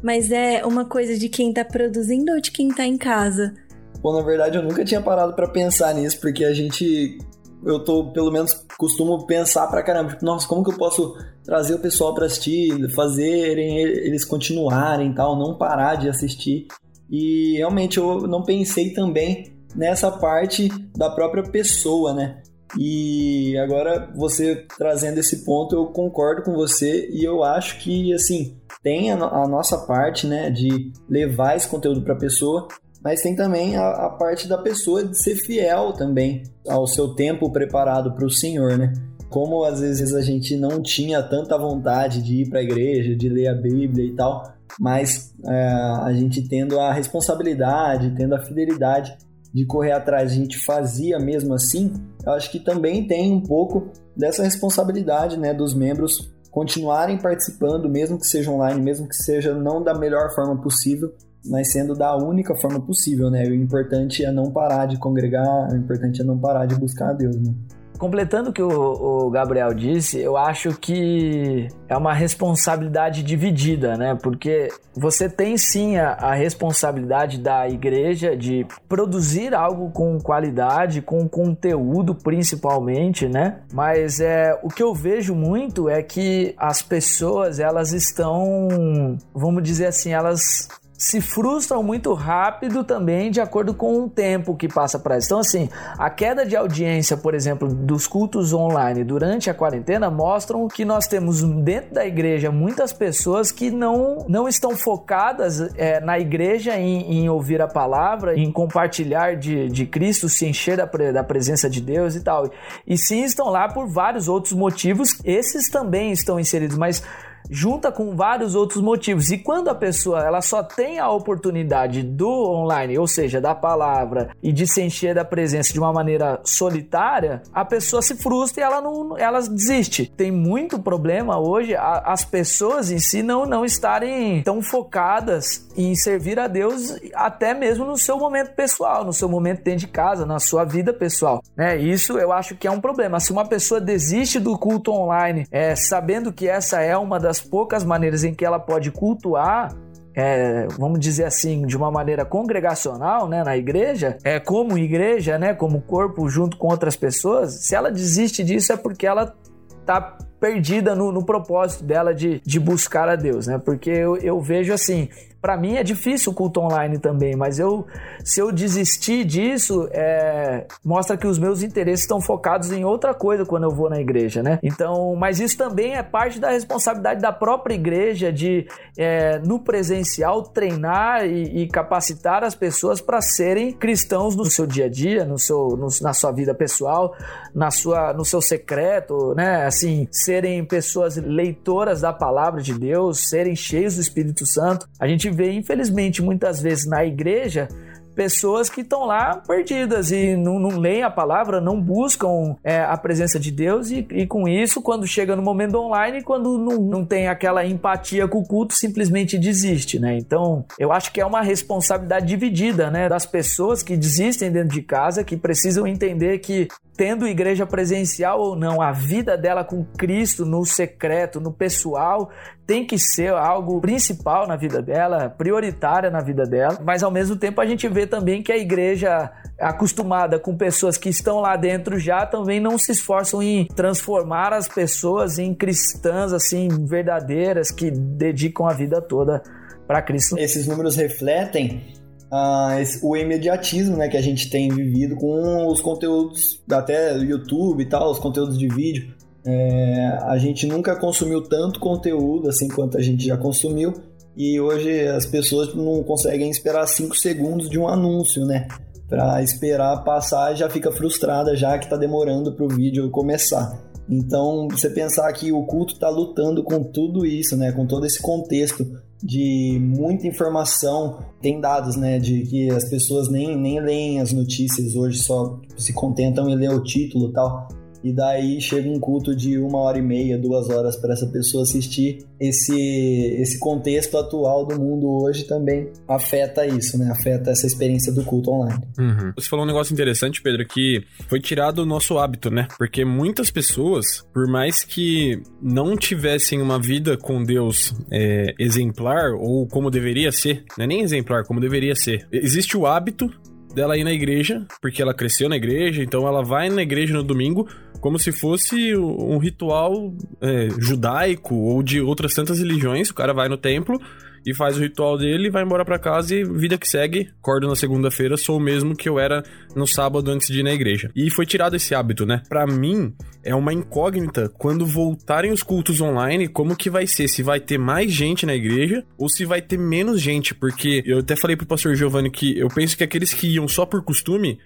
mas é uma coisa de quem tá produzindo ou de quem tá em casa? Bom, na verdade eu nunca tinha parado para pensar nisso, porque a gente eu tô, pelo menos, costumo pensar pra caramba, tipo, nossa, como que eu posso trazer o pessoal para assistir, fazerem eles continuarem tal, não parar de assistir. E realmente eu não pensei também nessa parte da própria pessoa, né? E agora você trazendo esse ponto, eu concordo com você e eu acho que assim tem a, a nossa parte, né, de levar esse conteúdo para a pessoa, mas tem também a, a, parte da pessoa de ser fiel também ao seu tempo preparado para o Senhor, né? Como às vezes a gente não tinha tanta vontade de ir para a igreja, de ler a Bíblia e tal, mas é, a gente tendo a responsabilidade, tendo a fidelidade de correr atrás, a gente fazia mesmo assim, eu acho que também tem um pouco dessa responsabilidade né, dos membros continuarem participando, mesmo que seja online, mesmo que seja não da melhor forma possível, mas sendo da única forma possível, né? O importante é não parar de congregar, o importante é não parar de buscar a Deus, né? Completando o que o, o, Gabriel disse, eu acho que é uma responsabilidade dividida, né? Porque você tem sim a, a responsabilidade da igreja de produzir algo com qualidade, com conteúdo principalmente, né? Mas é o que eu vejo muito é que as pessoas elas estão, vamos dizer assim, elas se frustram muito rápido também de acordo com o tempo que passa para elas. Então, assim, a queda de audiência, por exemplo, dos cultos online durante a quarentena mostram que nós temos dentro da igreja muitas pessoas que não, não estão focadas é, na igreja em, em, ouvir a palavra, em compartilhar de, de Cristo, se encher da, da presença de Deus e tal. E sim estão lá por vários outros motivos, esses também estão inseridos, mas junta com vários outros motivos. E quando a pessoa ela só tem a oportunidade do online, ou seja, da palavra e de se encher da presença de uma maneira solitária, a pessoa se frustra e ela não ela desiste. Tem muito problema hoje a, as pessoas em si não não estarem tão focadas em servir a Deus até mesmo no seu momento pessoal, no seu momento dentro de casa, na sua vida pessoal, né? Isso eu acho que é um problema. Se uma pessoa desiste do culto online, é, sabendo que essa é uma das das poucas maneiras em que ela pode cultuar é, vamos dizer assim, de uma maneira congregacional, né, na igreja, é como igreja, né, como corpo junto com outras pessoas, se ela desiste disso é porque ela tá perdida no, no propósito dela de, de buscar a Deus, né? Porque eu, eu vejo assim, para mim é difícil o culto online também, mas eu se eu desistir disso, é, mostra que os meus interesses estão focados em outra coisa quando eu vou na igreja, né? Então, mas isso também é parte da responsabilidade da própria igreja de é, no presencial treinar e, e capacitar as pessoas para serem cristãos no seu dia a dia, no seu, no, na sua vida pessoal, na sua, no seu secreto, né? Assim, serem pessoas leitoras da palavra de Deus, serem cheios do Espírito Santo. A gente vê, infelizmente, muitas vezes na igreja pessoas que estão lá perdidas e não, não leem a palavra, não buscam é, a presença de Deus e, e, com isso, quando chega no momento online, quando não, não tem aquela empatia com o culto, simplesmente desiste, né? Então, eu acho que é uma responsabilidade dividida, né? Das pessoas que desistem dentro de casa, que precisam entender que tendo igreja presencial ou não, a vida dela com Cristo no secreto, no pessoal, tem que ser algo principal na vida dela, prioritária na vida dela, mas ao mesmo tempo a gente vê também que a igreja acostumada com pessoas que estão lá dentro já também não se esforçam em transformar as pessoas em cristãs assim verdadeiras que dedicam a vida toda para Cristo. Esses números refletem ah, esse, o imediatismo né, que a gente tem vivido com os conteúdos, até YouTube e tal, os conteúdos de vídeo. É, a gente nunca consumiu tanto conteúdo assim quanto a gente já consumiu e hoje as pessoas não conseguem esperar 5 segundos de um anúncio, né? Para esperar passar já fica frustrada já que está demorando para o vídeo começar. Então, você pensar que o culto está lutando com tudo isso, né? Com todo esse contexto de muita informação. Tem dados, né, de que as pessoas nem, nem leem as notícias hoje, só se contentam em ler o título e tal e daí chega um culto de uma hora e meia, duas horas para essa pessoa assistir. Esse, esse contexto atual do mundo hoje também afeta isso, né? Afeta essa experiência do culto online. Uhum. Você falou um negócio interessante, Pedro, que foi tirado o nosso hábito, né? Porque muitas pessoas, por mais que não tivessem uma vida com Deus é, exemplar ou como deveria ser, não é nem exemplar, como deveria ser, existe o hábito dela ir na igreja, porque ela cresceu na igreja, então ela vai na igreja no domingo como se fosse um ritual é, judaico ou de outras tantas religiões. O cara vai no templo e faz o ritual dele, vai embora para casa e vida que segue. Acordo na segunda-feira, sou o mesmo que eu era no sábado antes de ir na igreja. E foi tirado esse hábito, né? Para mim, é uma incógnita quando voltarem os cultos online, como que vai ser? Se vai ter mais gente na igreja ou se vai ter menos gente, porque eu até falei pro pastor Giovanni que eu penso que aqueles que iam só por costume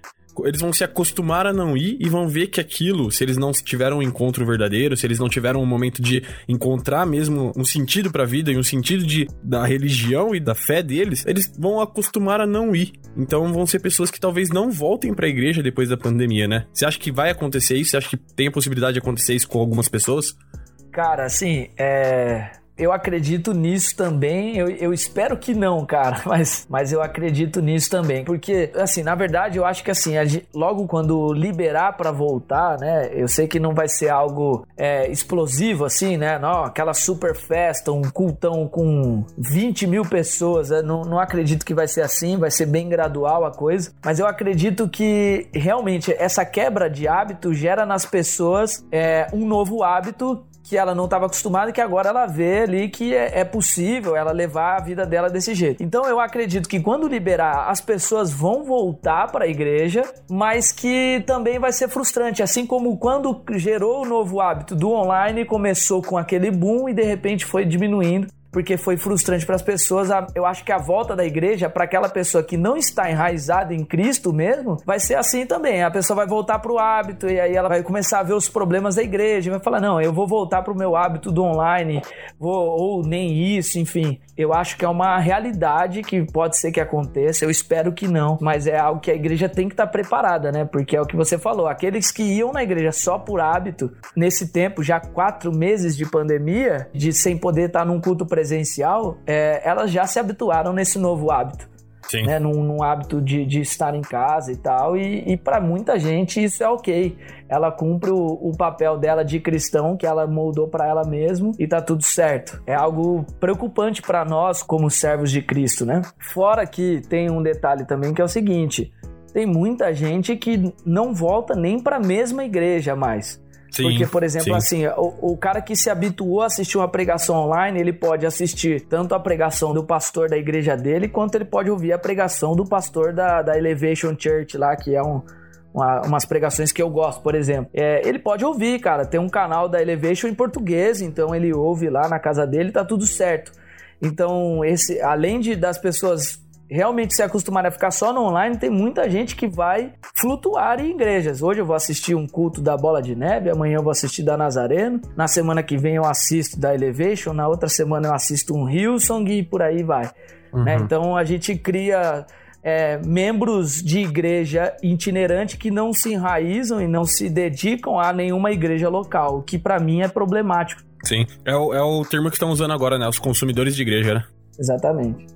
eles vão se acostumar a não ir e vão ver que aquilo, se eles não tiveram um encontro verdadeiro, se eles não tiveram um momento de encontrar mesmo um sentido para a vida e um sentido de, da religião e da fé deles, eles vão acostumar a não ir. Então vão ser pessoas que talvez não voltem para a igreja depois da pandemia, né? Você acha que vai acontecer isso? Você acha que tem a possibilidade de acontecer isso com algumas pessoas? Cara, assim, é eu acredito nisso também. Eu, eu espero que não, cara, mas, mas eu acredito nisso também. Porque, assim, na verdade, eu acho que assim, logo quando liberar para voltar, né? Eu sei que não vai ser algo é, explosivo, assim, né? Não, aquela super festa, um cultão com 20 mil pessoas. Né? Não, não acredito que vai ser assim, vai ser bem gradual a coisa. Mas eu acredito que realmente essa quebra de hábito gera nas pessoas é, um novo hábito que ela não estava acostumada e que agora ela vê ali que é, é, possível ela levar a vida dela desse jeito. Então eu acredito que quando liberar, as pessoas vão voltar para a igreja, mas que também vai ser frustrante, assim como quando gerou o novo hábito do online, começou com aquele boom e de repente foi diminuindo porque foi frustrante para as pessoas. Eu acho que a volta da igreja, para aquela pessoa que não está enraizada em Cristo mesmo, vai ser assim também. A pessoa vai voltar para o hábito e aí ela vai começar a ver os problemas da igreja, vai falar: não, eu vou voltar para o meu hábito do online, vou, ou nem isso, enfim. Eu acho que é uma realidade que pode ser que aconteça, eu espero que não, mas é algo que a igreja tem que estar tá preparada, né? Porque é o que você falou, aqueles que iam na igreja só por hábito, nesse tempo, já quatro meses de pandemia, de sem poder estar tá num culto presencial, presencial, é, elas já se habituaram nesse novo hábito. Sim. Né, num, num hábito de, de, estar em casa e tal, e, e para muita gente isso é ok. Ela cumpre o, o papel dela de cristão que ela moldou para ela mesma e tá tudo certo. É algo preocupante para nós como servos de Cristo, né? Fora que tem um detalhe também que é o seguinte: tem muita gente que não volta nem para a mesma igreja mais. Sim, Porque, por exemplo, sim. assim, o, o, cara que se habituou a assistir uma pregação online, ele pode assistir tanto a pregação do pastor da igreja dele, quanto ele pode ouvir a pregação do pastor da, da Elevation Church lá, que é um, uma, umas pregações que eu gosto, por exemplo. É, ele pode ouvir, cara. Tem um canal da Elevation em português, então ele ouve lá na casa dele, tá tudo certo. Então, esse, além de das pessoas realmente se acostumar a ficar só no online, tem muita gente que vai flutuar em igrejas. Hoje eu vou assistir um culto da Bola de Neve, amanhã eu vou assistir da Nazareno, na semana que vem eu assisto da Elevation, na outra semana eu assisto um Hillsong e por aí vai. Uhum. Né? Então a gente cria é, membros de igreja itinerante que não se enraizam e não se dedicam a nenhuma igreja local, o que para mim é problemático. Sim, é o, é o termo que estão usando agora, né? Os consumidores de igreja, né? Exatamente.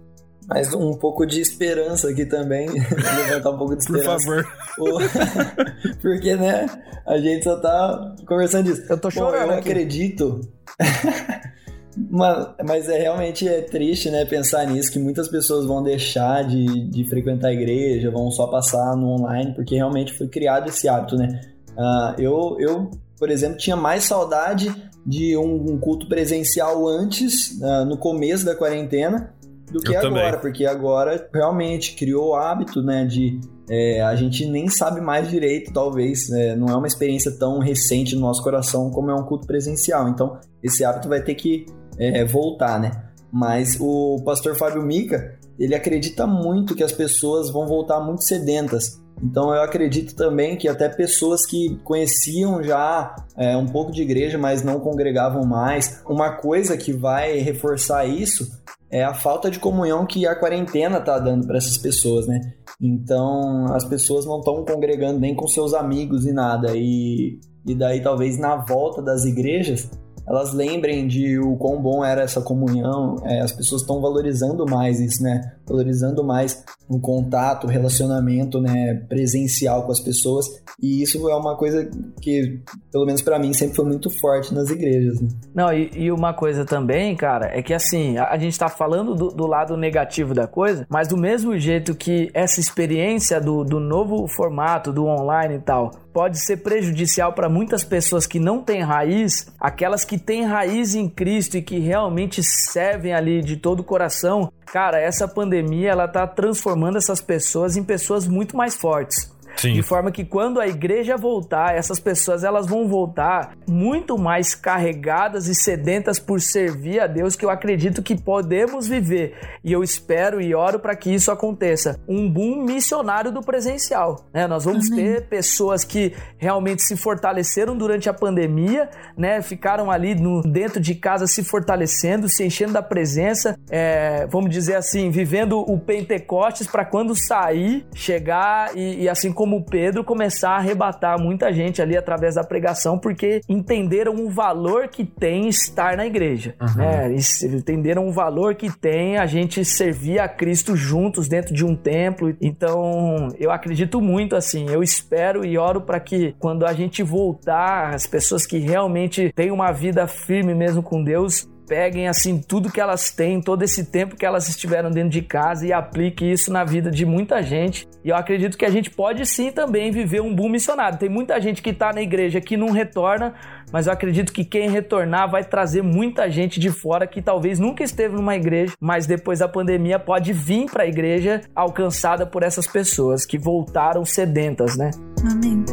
Mas um pouco de esperança aqui também. levantar um pouco de esperança. Por favor. Porque, né? A gente só tá conversando disso. Eu tô chorando. Bom, eu aqui. acredito. mas, mas é realmente é triste, né? Pensar nisso, que muitas pessoas vão deixar de, de frequentar a igreja, vão só passar no online, porque realmente foi criado esse hábito, né? Uh, eu, eu, por exemplo, tinha mais saudade de um, um culto presencial antes, uh, no começo da quarentena, do que eu agora, também. porque agora realmente criou o hábito, né, de é, a gente nem sabe mais direito, talvez, né, não é uma experiência tão recente no nosso coração como é um culto presencial, então esse hábito vai ter que é, voltar, né? Mas o pastor Fábio Mica, ele acredita muito que as pessoas vão voltar muito sedentas. Então eu acredito também que até pessoas que conheciam já é, um pouco de igreja, mas não congregavam mais, uma coisa que vai reforçar isso é a falta de comunhão que a quarentena tá dando para essas pessoas, né? Então, as pessoas não estão congregando nem com seus amigos e nada. E, e daí, talvez na volta das igrejas, elas lembrem de o quão bom era essa comunhão, é, as pessoas estão valorizando mais isso, né? Valorizando mais o contato, o relacionamento, né, presencial com as pessoas. E isso é uma coisa que, pelo menos para mim, sempre foi muito forte nas igrejas. Né? Não, e, e, uma coisa também, cara, é que assim, a, a gente tá falando do, do, lado negativo da coisa, mas do mesmo jeito que essa experiência do, do novo formato, do online e tal, pode ser prejudicial para muitas pessoas que não têm raiz, aquelas que têm raiz em Cristo e que realmente servem ali de todo o coração. Cara, essa pandemia ela tá transformando essas pessoas em pessoas muito mais fortes. Sim. De forma que quando a igreja voltar, essas pessoas elas vão voltar muito mais carregadas e sedentas por servir a Deus que eu acredito que podemos viver. E eu espero e oro para que isso aconteça. Um boom missionário do presencial, né? Nós vamos Amém. ter pessoas que realmente se fortaleceram durante a pandemia, né? Ficaram ali no, dentro de casa se fortalecendo, se enchendo da presença, é, vamos dizer assim, vivendo o Pentecostes para quando sair, chegar e, e assim como como Pedro, começar a arrebatar muita gente ali através da pregação, porque entenderam o valor que tem estar na igreja, uhum. né? Entenderam o valor que tem a gente servir a Cristo juntos dentro de um templo. Então, eu acredito muito assim, eu espero e oro para que quando a gente voltar, as pessoas que realmente têm uma vida firme mesmo com Deus, peguem assim tudo que elas têm, todo esse tempo que elas estiveram dentro de casa e aplique isso na vida de muita gente. E eu acredito que a gente pode sim também viver um boom missionário. Tem muita gente que está na igreja que não retorna, mas eu acredito que quem retornar vai trazer muita gente de fora que talvez nunca esteve numa igreja, mas depois da pandemia pode vir para a igreja alcançada por essas pessoas que voltaram sedentas, né? Amém.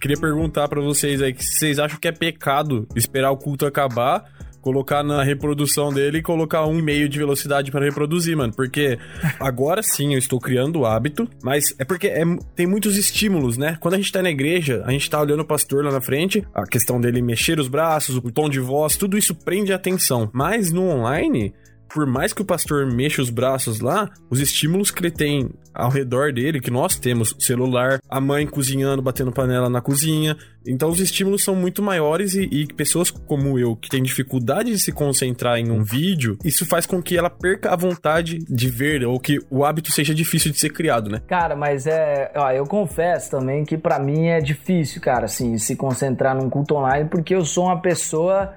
Queria perguntar para vocês aí, se vocês acham que é pecado esperar o culto acabar colocar na reprodução dele e colocar um meio de velocidade para reproduzir, mano. Porque agora sim eu estou criando o hábito, mas é porque é, tem muitos estímulos, né? Quando a gente tá na igreja, a gente tá olhando o pastor lá na frente, a questão dele mexer os braços, o tom de voz, tudo isso prende a atenção. Mas no online, por mais que o pastor mexa os braços lá, os estímulos que ele tem ao redor dele, que nós temos, celular, a mãe cozinhando, batendo panela na cozinha. Então os estímulos são muito maiores e, e, pessoas como eu, que tem dificuldade de se concentrar em um vídeo, isso faz com que ela perca a vontade de ver ou que o hábito seja difícil de ser criado, né? Cara, mas é, ó, eu confesso também que para mim é difícil, cara, assim, se concentrar num culto online, porque eu sou uma pessoa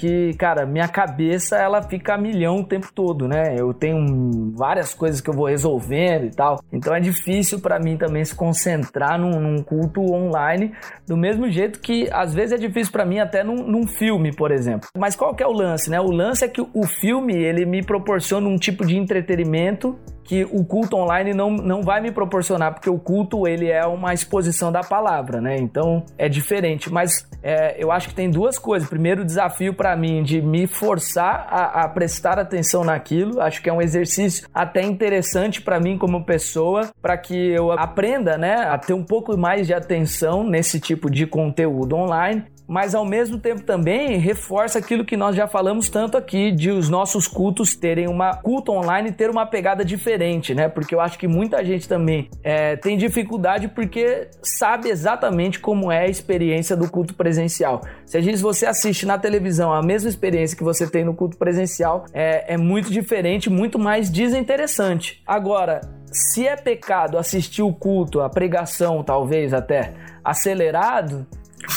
que, cara, minha cabeça ela fica a milhão o tempo todo, né? Eu tenho várias coisas que eu vou resolvendo e tal. Então é difícil para mim também se concentrar num, num, culto online, do mesmo jeito que às vezes é difícil para mim até num, num, filme, por exemplo. Mas qual que é o lance, né? O lance é que o filme ele me proporciona um tipo de entretenimento que o culto online não, não vai me proporcionar, porque o culto ele é uma exposição da palavra, né? Então é diferente. Mas é, eu acho que tem duas coisas. Primeiro, o desafio para mim de me forçar a, a, prestar atenção naquilo. Acho que é um exercício até interessante para mim como pessoa, para que eu aprenda, né, a ter um pouco mais de atenção nesse tipo de conteúdo online mas ao mesmo tempo também reforça aquilo que nós já falamos tanto aqui de os nossos cultos terem uma culto online ter uma pegada diferente, né? Porque eu acho que muita gente também é, tem dificuldade porque sabe exatamente como é a experiência do culto presencial. Se gente se você assiste na televisão a mesma experiência que você tem no culto presencial, é, é muito diferente, muito mais desinteressante. Agora, se é pecado assistir o culto, a pregação, talvez até acelerado,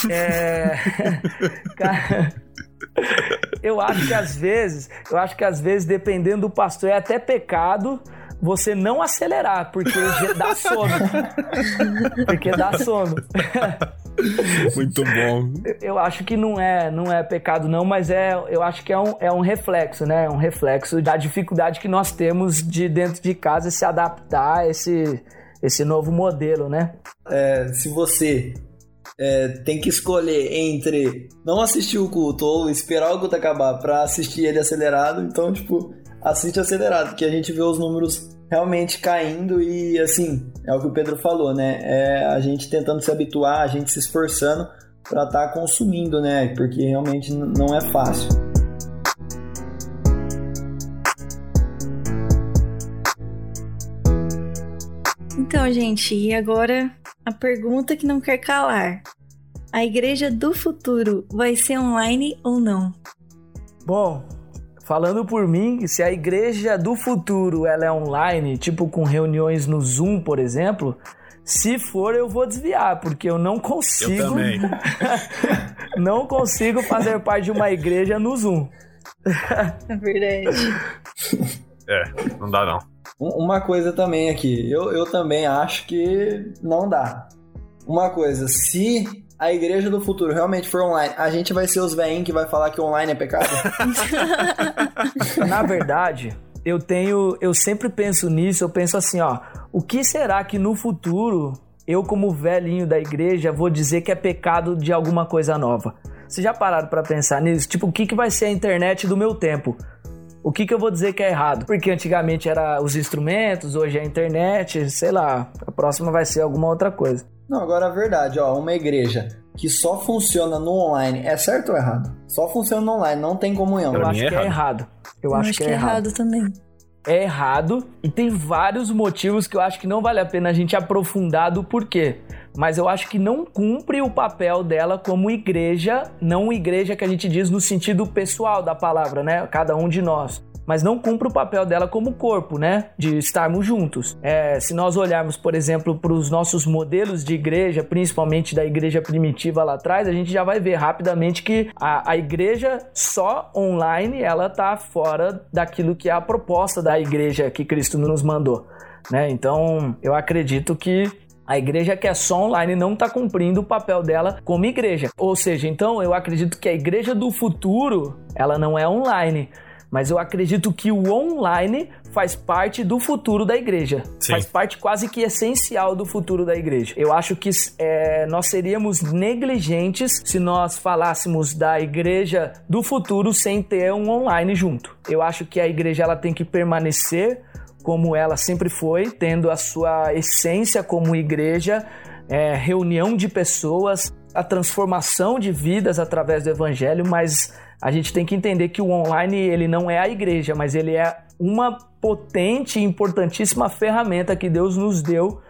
é. Cara. Eu acho que às vezes, eu acho que às vezes, dependendo do pastor, é até pecado você não acelerar, porque dá sono. porque dá sono. Muito bom. Eu acho que não é, não é pecado não, mas é, eu acho que é um, é um reflexo, né? É um reflexo da dificuldade que nós temos de dentro de casa se adaptar a esse, esse novo modelo, né? É, se você é, tem que escolher entre não assistir o culto ou esperar o culto acabar para assistir ele acelerado, então, tipo, assiste acelerado, porque a gente vê os números realmente caindo e, assim, é o que o Pedro falou, né? É a gente tentando se habituar, a gente se esforçando para estar tá consumindo, né? Porque realmente não é fácil. Então, gente, e agora a pergunta que não quer calar. A igreja do futuro vai ser online ou não? Bom, falando por mim, se a igreja do futuro ela é online, tipo com reuniões no Zoom, por exemplo, se for eu vou desviar, porque eu não consigo eu também. não consigo fazer parte de uma igreja no Zoom. É verdade. É, não dá não. Uma coisa também aqui, eu, eu também acho que não dá. Uma coisa, se a igreja do futuro realmente for online, a gente vai ser os veinhos que vai falar que online é pecado? Na verdade, eu tenho, eu sempre penso nisso, eu penso assim, ó, o que será que no futuro eu como velhinho da igreja vou dizer que é pecado de alguma coisa nova? Vocês já pararam para pensar nisso? Tipo, o que, que vai ser a internet do meu tempo? O que, que eu vou dizer que é errado? Porque antigamente era os instrumentos, hoje é a internet, sei lá, a próxima vai ser alguma outra coisa. Não, agora a verdade, ó, uma igreja que só funciona no online, é certo ou errado? Só funciona no online, não tem comunhão. Eu pra acho é que é errado. Eu, eu acho, acho, que, é, é errado. errado também é errado e tem vários motivos que eu acho que não vale a pena a gente aprofundar do porquê. Mas eu acho que não cumpre o papel dela como igreja, não igreja que a gente diz no sentido pessoal da palavra, né? Cada um de nós mas não cumpre o papel dela como corpo, né? De estarmos juntos. É, se nós olharmos, por exemplo, para os nossos modelos de igreja, principalmente da igreja primitiva lá atrás, a gente já vai ver rapidamente que a, a igreja só online ela tá fora daquilo que é a proposta da igreja que Cristo nos mandou. Né? Então, eu acredito que a igreja que é só online não está cumprindo o papel dela como igreja. Ou seja, então eu acredito que a igreja do futuro ela não é online, mas eu acredito que o online faz parte do futuro da igreja. Sim. Faz parte quase que essencial do futuro da igreja. Eu acho que é, nós seríamos negligentes se nós falássemos da igreja do futuro sem ter um online junto. Eu acho que a igreja ela tem que permanecer como ela sempre foi, tendo a sua essência como igreja, é, reunião de pessoas, a transformação de vidas através do evangelho, mas a gente tem que entender que o online ele não é a igreja, mas ele é uma potente e importantíssima ferramenta que Deus nos deu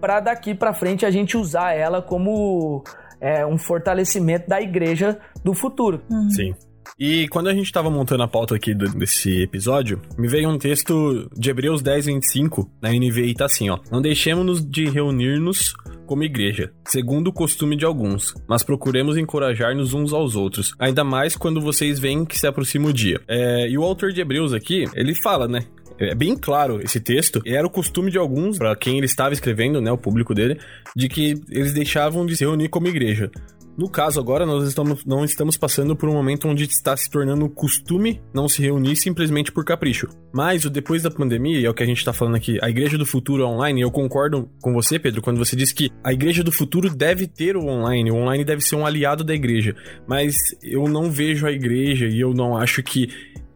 para daqui para frente a gente usar ela como é, um fortalecimento da igreja do futuro. Uhum. Sim. E quando a gente estava montando a pauta aqui do, desse episódio, me veio um texto de Hebreus 10, 25, na NVI, tá assim, ó. Não deixemos-nos de reunir-nos como igreja, segundo o costume de alguns, mas procuremos encorajar-nos uns aos outros, ainda mais quando vocês veem que se aproxima o dia. É, e o autor de Hebreus aqui, ele fala, né? É bem claro esse texto. E era o costume de alguns, para quem ele estava escrevendo, né, o público dele, de que eles deixavam de se reunir como igreja. No caso agora, nós estamos, não estamos passando por um momento onde está se tornando costume não se reunir simplesmente por capricho. Mas o depois da pandemia, e é o que a gente está falando aqui, a igreja do futuro online, eu concordo com você, Pedro, quando você diz que a igreja do futuro deve ter o online, o online deve ser um aliado da igreja. Mas eu não vejo a igreja e eu não acho que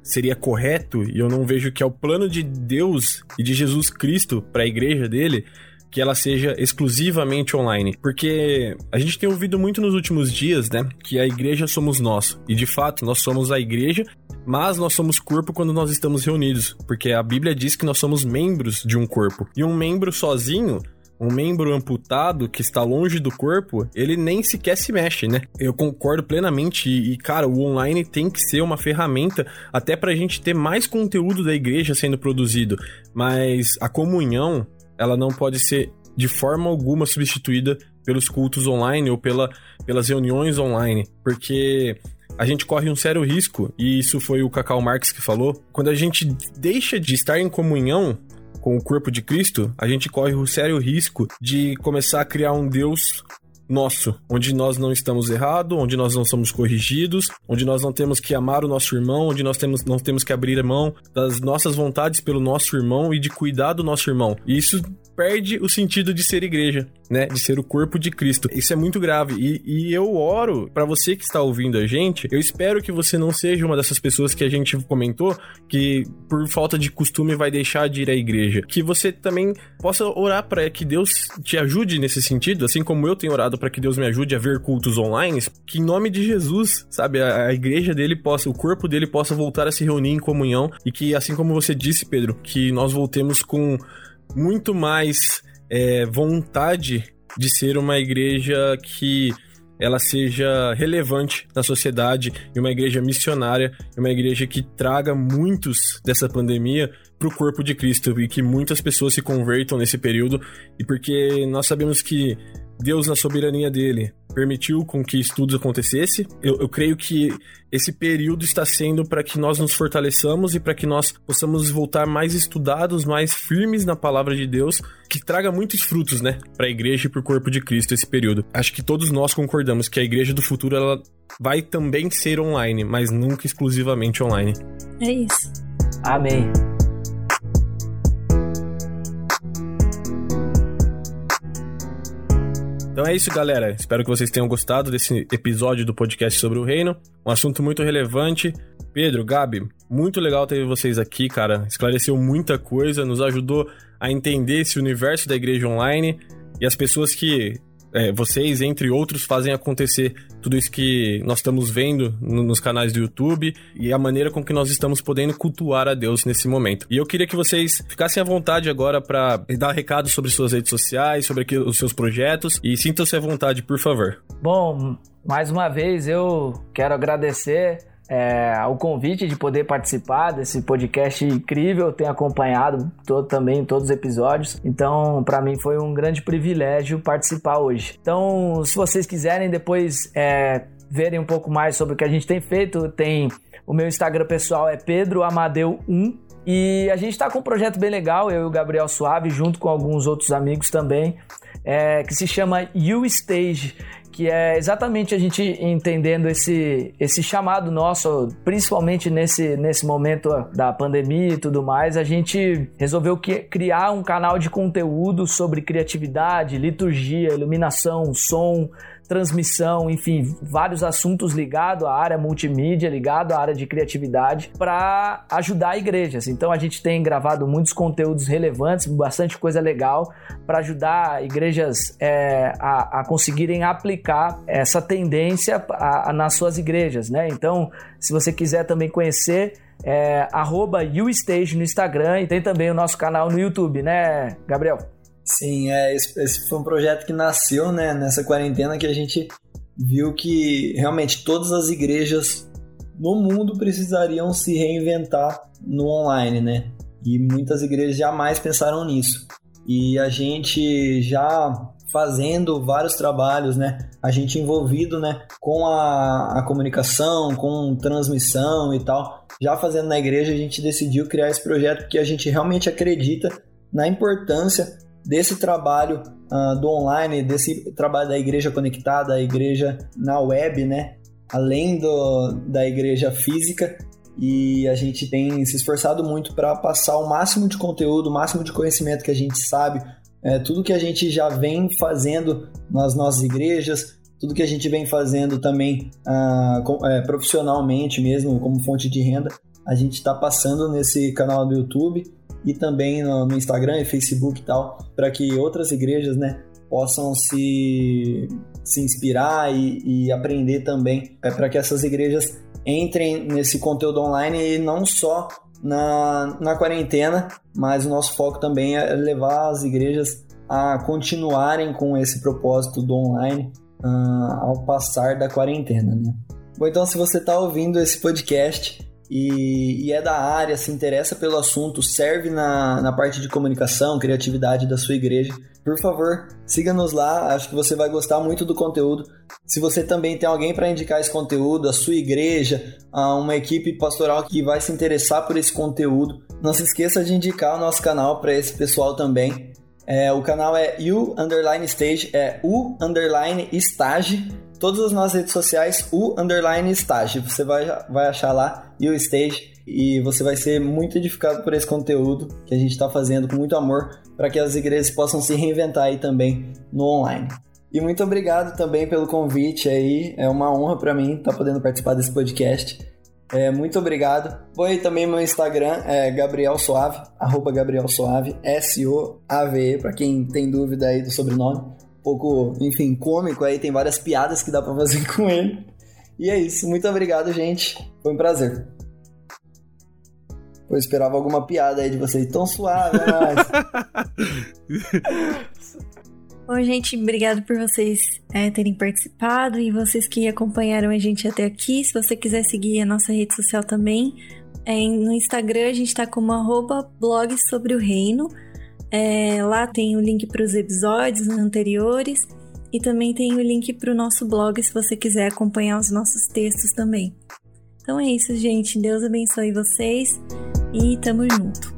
seria correto, e eu não vejo que é o plano de Deus e de Jesus Cristo para a igreja dele que ela seja exclusivamente online. Porque a gente tem ouvido muito nos últimos dias, né, que a igreja somos nós. E de fato, nós somos a igreja, mas nós somos corpo quando nós estamos reunidos. Porque a Bíblia diz que nós somos membros de um corpo. E um membro sozinho um membro amputado que está longe do corpo, ele nem sequer se mexe, né? Eu concordo plenamente e, cara, o online tem que ser uma ferramenta até para a gente ter mais conteúdo da igreja sendo produzido, mas a comunhão, ela não pode ser de forma alguma substituída pelos cultos online ou pela, pelas reuniões online, porque a gente corre um sério risco, e isso foi o Cacau Marx que falou, quando a gente deixa de estar em comunhão com o corpo de Cristo, a gente corre o sério risco de começar a criar um Deus nosso, onde nós não estamos errados, onde nós não somos corrigidos, onde nós não temos que amar o nosso irmão, onde nós temos, não temos que abrir mão das nossas vontades pelo nosso irmão e de cuidar do nosso irmão. E isso perde o sentido de ser igreja, né? De ser o corpo de Cristo. Isso é muito grave. E, e eu oro para você que está ouvindo a gente. Eu espero que você não seja uma dessas pessoas que a gente comentou que por falta de costume vai deixar de ir à igreja. Que você também possa orar para que Deus te ajude nesse sentido, assim como eu tenho orado para que Deus me ajude a ver cultos online. Que em nome de Jesus, sabe, a, a igreja dele possa, o corpo dele possa voltar a se reunir em comunhão e que, assim como você disse, Pedro, que nós voltemos com muito mais é, vontade de ser uma igreja que ela seja relevante na sociedade e uma igreja missionária, uma igreja que traga muitos dessa pandemia para o corpo de Cristo e que muitas pessoas se convertam nesse período. E porque nós sabemos que Deus na soberania dele permitiu com que estudos acontecesse. Eu, eu creio que esse período está sendo para que nós nos fortaleçamos e para que nós possamos voltar mais estudados, mais firmes na palavra de Deus, que traga muitos frutos, né, para a igreja e para o corpo de Cristo esse período. Acho que todos nós concordamos que a igreja do futuro ela vai também ser online, mas nunca exclusivamente online. É isso. Amém. Então é isso, galera. Espero que vocês tenham gostado desse episódio do podcast sobre o reino. Um assunto muito relevante. Pedro, Gabi, muito legal ter vocês aqui, cara. Esclareceu muita coisa, nos ajudou a entender esse universo da igreja online e as pessoas que é, vocês, entre outros, fazem acontecer tudo isso que nós estamos vendo no, nos canais do YouTube e a maneira com que nós estamos podendo cultuar a Deus nesse momento. E eu queria que vocês ficassem à vontade agora para dar recados sobre suas redes sociais, sobre aqui, os seus projetos e sintam-se à vontade, por favor. Bom, mais uma vez eu quero agradecer é, o convite de poder participar desse podcast incrível, tenho acompanhado todo, também todos os episódios, então para mim foi um grande privilégio participar hoje. Então, se vocês quiserem depois é, verem um pouco mais sobre o que a gente tem feito, tem o meu Instagram pessoal é Pedro Amadeu 1 e a gente está com um projeto bem legal, eu e o Gabriel Suave, junto com alguns outros amigos também, é, que se chama You Stage que é exatamente a gente entendendo esse, esse chamado nosso, principalmente nesse, nesse momento da pandemia e tudo mais, a gente resolveu que, criar um canal de conteúdo sobre criatividade, liturgia, iluminação, som, transmissão, enfim, vários assuntos ligados à área multimídia, ligado à área de criatividade, para ajudar igrejas. Então a gente tem gravado muitos conteúdos relevantes, bastante coisa legal, para ajudar igrejas é, a, a, conseguirem aplicar essa tendência a, a, nas suas igrejas, né? Então, se você quiser também conhecer, é, arroba YouStage no Instagram e tem também o nosso canal no YouTube, né, Gabriel? Sim, é, esse, esse, foi um projeto que nasceu né, nessa quarentena que a gente viu que realmente todas as igrejas no mundo precisariam se reinventar no online, né? E muitas igrejas jamais pensaram nisso. E a gente já fazendo vários trabalhos, né? A gente envolvido, né, com a, a comunicação, com transmissão e tal. Já fazendo na igreja, a gente decidiu criar esse projeto porque a gente realmente acredita na importância desse trabalho uh, do online, desse trabalho da igreja conectada, a igreja na web, né? Além do, da igreja física. E a gente tem se esforçado muito para passar o máximo de conteúdo, o máximo de conhecimento que a gente sabe, é, tudo que a gente já vem fazendo nas nossas igrejas, tudo que a gente vem fazendo também com, é, profissionalmente mesmo, como fonte de renda, a gente está passando nesse canal do YouTube e também no, no Instagram e Facebook e tal, para que outras igrejas, né, possam se, se inspirar e, e aprender também, é, para que essas igrejas entrem nesse conteúdo online e não só na, na quarentena, mas o nosso foco também é levar as igrejas a continuarem com esse propósito do online uh, ao passar da quarentena, né? Bom, então se você está ouvindo esse podcast e, e, é da área, se interessa pelo assunto, serve na, na parte de comunicação, criatividade da sua igreja, por favor, siga-nos lá, acho que você vai gostar muito do conteúdo. Se você também tem alguém para indicar esse conteúdo, a sua igreja, uma equipe pastoral que vai se interessar por esse conteúdo, não se esqueça de indicar o nosso canal para esse pessoal também. É, o canal é U Underline Stage, é U Underline Stage todas as nossas redes sociais, o underline estágio. Você vai, vai achar lá e o stage e você vai ser muito edificado por esse conteúdo que a gente está fazendo com muito amor para que as igrejas possam se reinventar aí também no online. E muito obrigado também pelo convite aí, é uma honra para mim estar tá podendo participar desse podcast. É, muito obrigado. Bom, e também meu Instagram é Gabriel Suave, arroba Gabriel Suave, S-O-A-V-E, para quem tem dúvida aí do sobrenome pouco, enfim, cômico aí, tem várias piadas que dá para fazer com ele. E é isso, muito obrigado, gente. Foi um prazer. Eu esperava alguma piada aí de vocês. Tão suave, é Bom, gente, obrigado por vocês é, terem participado e vocês que acompanharam a gente até aqui. Se você quiser seguir a nossa rede social também, é, no Instagram a gente tá como arroba blog sobre o reino. É, lá tem o link para os episódios anteriores e também tem o link para o nosso blog se você quiser acompanhar os nossos textos também. Então é isso, gente. Deus abençoe vocês e tamo junto.